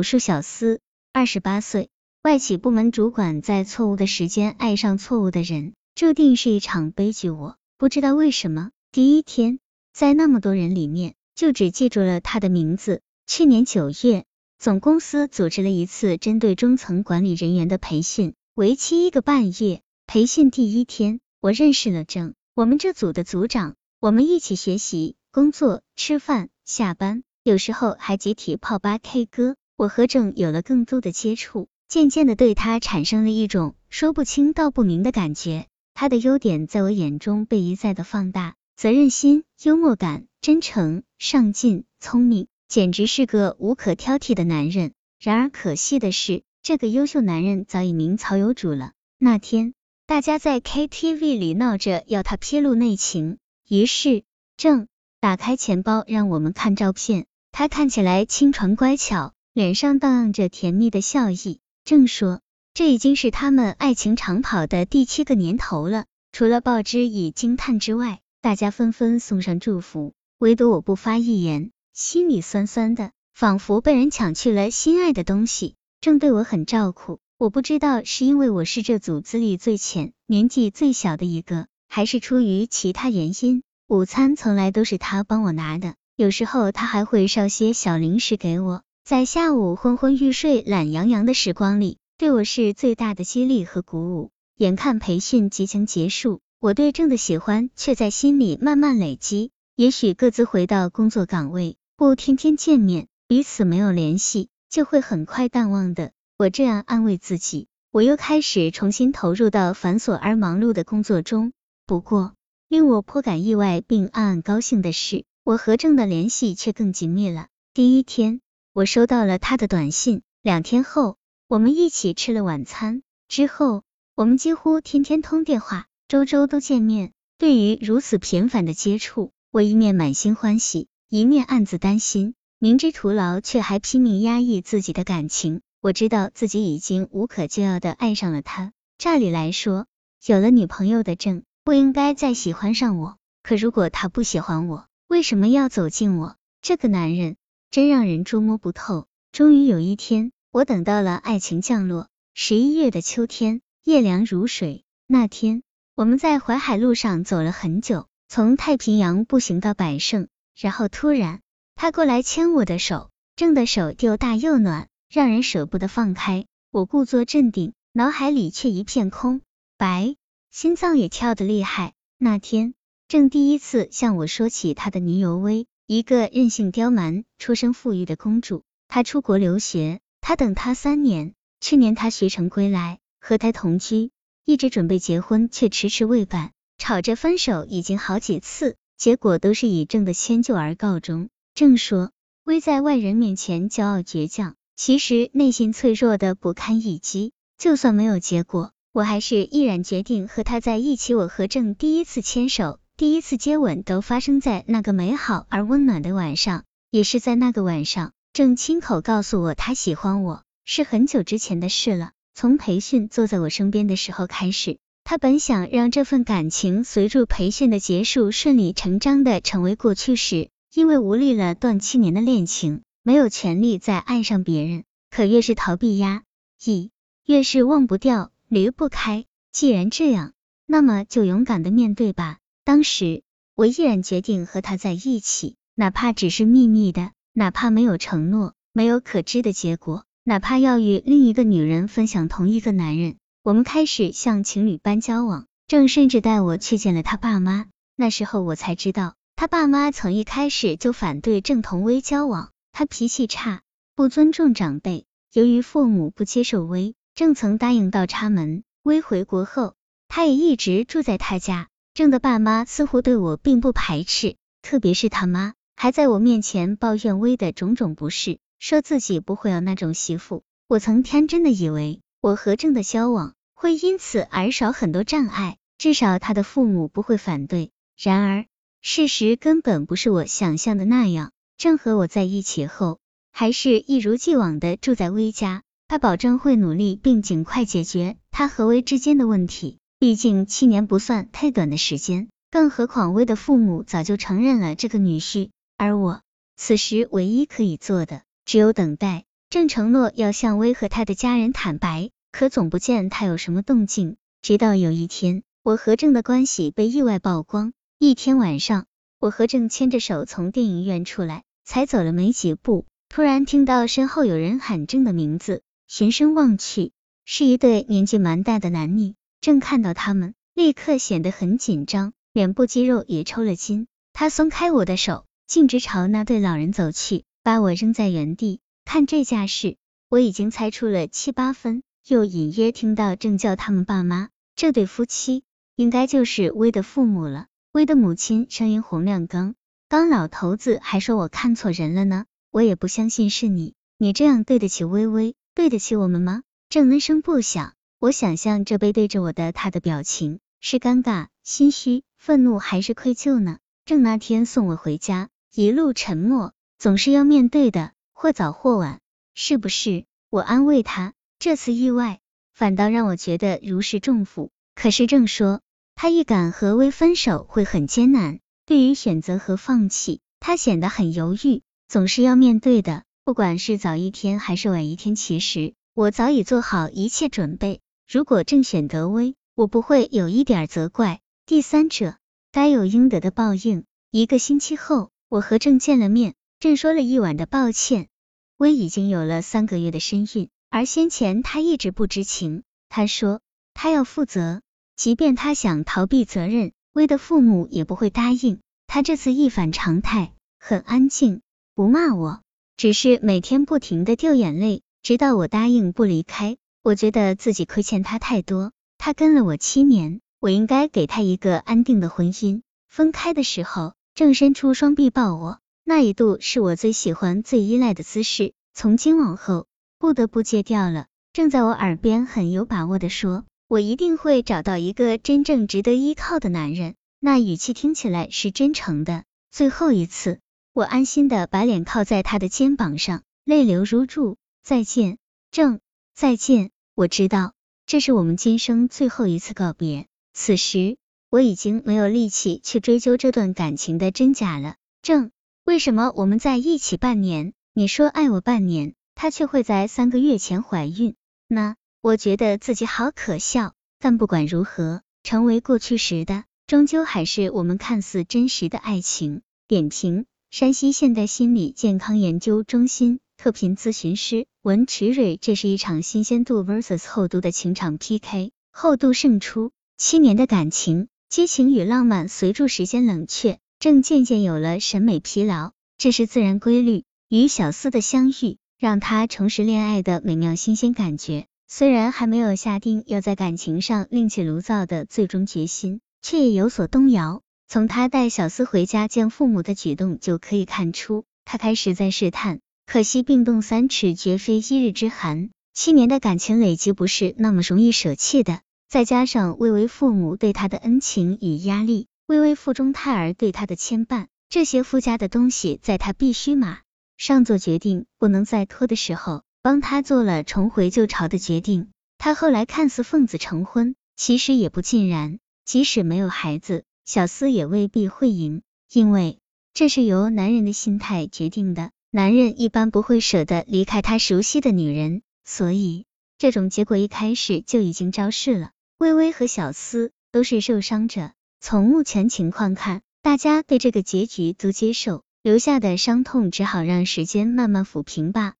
武术小司，二十八岁，外企部门主管在错误的时间爱上错误的人，注定是一场悲剧。我不知道为什么，第一天在那么多人里面，就只记住了他的名字。去年九月，总公司组织了一次针对中层管理人员的培训，为期一个半月。培训第一天，我认识了郑，我们这组的组长，我们一起学习、工作、吃饭、下班。有时候还集体泡吧 K 歌，我和郑有了更多的接触，渐渐的对他产生了一种说不清道不明的感觉。他的优点在我眼中被一再的放大，责任心、幽默感、真诚、上进、聪明，简直是个无可挑剔的男人。然而可惜的是，这个优秀男人早已名草有主了。那天，大家在 KTV 里闹着要他披露内情，于是郑打开钱包让我们看照片。他看起来清纯乖巧，脸上荡漾着甜蜜的笑意。正说，这已经是他们爱情长跑的第七个年头了。除了报之以惊叹之外，大家纷纷送上祝福，唯独我不发一言，心里酸酸的，仿佛被人抢去了心爱的东西。正对我很照顾，我不知道是因为我是这组资历最浅、年纪最小的一个，还是出于其他原因。午餐从来都是他帮我拿的。有时候他还会捎些小零食给我，在下午昏昏欲睡、懒洋洋的时光里，对我是最大的激励和鼓舞。眼看培训即将结束，我对郑的喜欢却在心里慢慢累积。也许各自回到工作岗位，不天天见面，彼此没有联系，就会很快淡忘的。我这样安慰自己。我又开始重新投入到繁琐而忙碌的工作中。不过，令我颇感意外并暗暗高兴的是。我和郑的联系却更紧密了。第一天，我收到了他的短信。两天后，我们一起吃了晚餐。之后，我们几乎天天通电话，周周都见面。对于如此频繁的接触，我一面满心欢喜，一面暗自担心。明知徒劳，却还拼命压抑自己的感情。我知道自己已经无可救药的爱上了他。照理来说，有了女朋友的郑不应该再喜欢上我。可如果他不喜欢我，为什么要走近我？这个男人真让人捉摸不透。终于有一天，我等到了爱情降落。十一月的秋天，夜凉如水。那天，我们在淮海路上走了很久，从太平洋步行到百盛，然后突然，他过来牵我的手，郑的手又大又暖，让人舍不得放开。我故作镇定，脑海里却一片空白，心脏也跳得厉害。那天。正第一次向我说起他的女友薇，一个任性刁蛮、出身富裕的公主。她出国留学，他等她三年。去年他学成归来，和他同居，一直准备结婚，却迟迟未办，吵着分手已经好几次，结果都是以郑的迁就而告终。郑说，薇在外人面前骄傲倔强，其实内心脆弱的不堪一击。就算没有结果，我还是毅然决定和他在一起。我和郑第一次牵手。第一次接吻都发生在那个美好而温暖的晚上，也是在那个晚上，郑亲口告诉我他喜欢我，是很久之前的事了。从培训坐在我身边的时候开始，他本想让这份感情随着培训的结束顺理成章的成为过去式，因为无力了断七年的恋情，没有权利再爱上别人。可越是逃避压抑，越是忘不掉、离不开。既然这样，那么就勇敢的面对吧。当时我毅然决定和他在一起，哪怕只是秘密的，哪怕没有承诺，没有可知的结果，哪怕要与另一个女人分享同一个男人。我们开始像情侣般交往，郑甚至带我去见了他爸妈。那时候我才知道，他爸妈从一开始就反对郑同威交往，他脾气差，不尊重长辈。由于父母不接受威，郑曾答应倒插门。威回国后，他也一直住在他家。郑的爸妈似乎对我并不排斥，特别是他妈，还在我面前抱怨威的种种不是，说自己不会有那种媳妇。我曾天真的以为我和郑的交往会因此而少很多障碍，至少他的父母不会反对。然而，事实根本不是我想象的那样。郑和我在一起后，还是一如既往的住在威家，他保证会努力并尽快解决他和威之间的问题。毕竟七年不算太短的时间，更何况威的父母早就承认了这个女婿，而我此时唯一可以做的只有等待。正承诺要向薇和他的家人坦白，可总不见他有什么动静。直到有一天，我和郑的关系被意外曝光。一天晚上，我和郑牵着手从电影院出来，才走了没几步，突然听到身后有人喊郑的名字，循声望去，是一对年纪蛮大的男女。正看到他们，立刻显得很紧张，脸部肌肉也抽了筋。他松开我的手，径直朝那对老人走去，把我扔在原地。看这架势，我已经猜出了七八分，又隐约听到正叫他们爸妈，这对夫妻应该就是威的父母了。威的母亲声音洪亮，刚刚老头子还说我看错人了呢，我也不相信是你，你这样对得起微微，对得起我们吗？郑闷声不响，我想象这背对着我的他的表情，是尴尬、心虚、愤怒还是愧疚呢？正那天送我回家，一路沉默，总是要面对的。或早或晚，是不是？我安慰他，这次意外反倒让我觉得如释重负。可是正说，他预感和薇分手会很艰难，对于选择和放弃，他显得很犹豫，总是要面对的。不管是早一天还是晚一天，其实我早已做好一切准备。如果正选德威，我不会有一点责怪。第三者该有应得的报应。一个星期后，我和郑见了面，郑说了一晚的抱歉。威已经有了三个月的身孕，而先前他一直不知情。他说他要负责，即便他想逃避责任，威的父母也不会答应。他这次一反常态，很安静，不骂我，只是每天不停的掉眼泪，直到我答应不离开。我觉得自己亏欠他太多，他跟了我七年，我应该给他一个安定的婚姻。分开的时候，正伸出双臂抱我。那一度是我最喜欢、最依赖的姿势，从今往后不得不戒掉了。正在我耳边很有把握的说：“我一定会找到一个真正值得依靠的男人。”那语气听起来是真诚的。最后一次，我安心的把脸靠在他的肩膀上，泪流如注。再见，郑，再见。我知道，这是我们今生最后一次告别。此时，我已经没有力气去追究这段感情的真假了。正。为什么我们在一起半年，你说爱我半年，他却会在三个月前怀孕呢？我觉得自己好可笑。但不管如何，成为过去时的，终究还是我们看似真实的爱情。点评：山西现代心理健康研究中心特聘咨询师文池蕊。这是一场新鲜度 vs 厚度的情场 PK，厚度胜出。七年的感情，激情与浪漫随住时间冷却。正渐渐有了审美疲劳，这是自然规律。与小四的相遇，让他重拾恋爱的美妙新鲜感觉。虽然还没有下定要在感情上另起炉灶的最终决心，却也有所动摇。从他带小四回家见父母的举动就可以看出，他开始在试探。可惜冰冻三尺，绝非一日之寒。七年的感情累积不是那么容易舍弃的，再加上微微父母对他的恩情与压力。微微腹中胎儿对他的牵绊，这些附加的东西，在他必须马上做决定，不能再拖的时候，帮他做了重回旧巢的决定。他后来看似奉子成婚，其实也不尽然。即使没有孩子，小思也未必会赢，因为这是由男人的心态决定的。男人一般不会舍得离开他熟悉的女人，所以这种结果一开始就已经昭示了。微微和小思都是受伤者。从目前情况看，大家对这个结局都接受，留下的伤痛只好让时间慢慢抚平吧。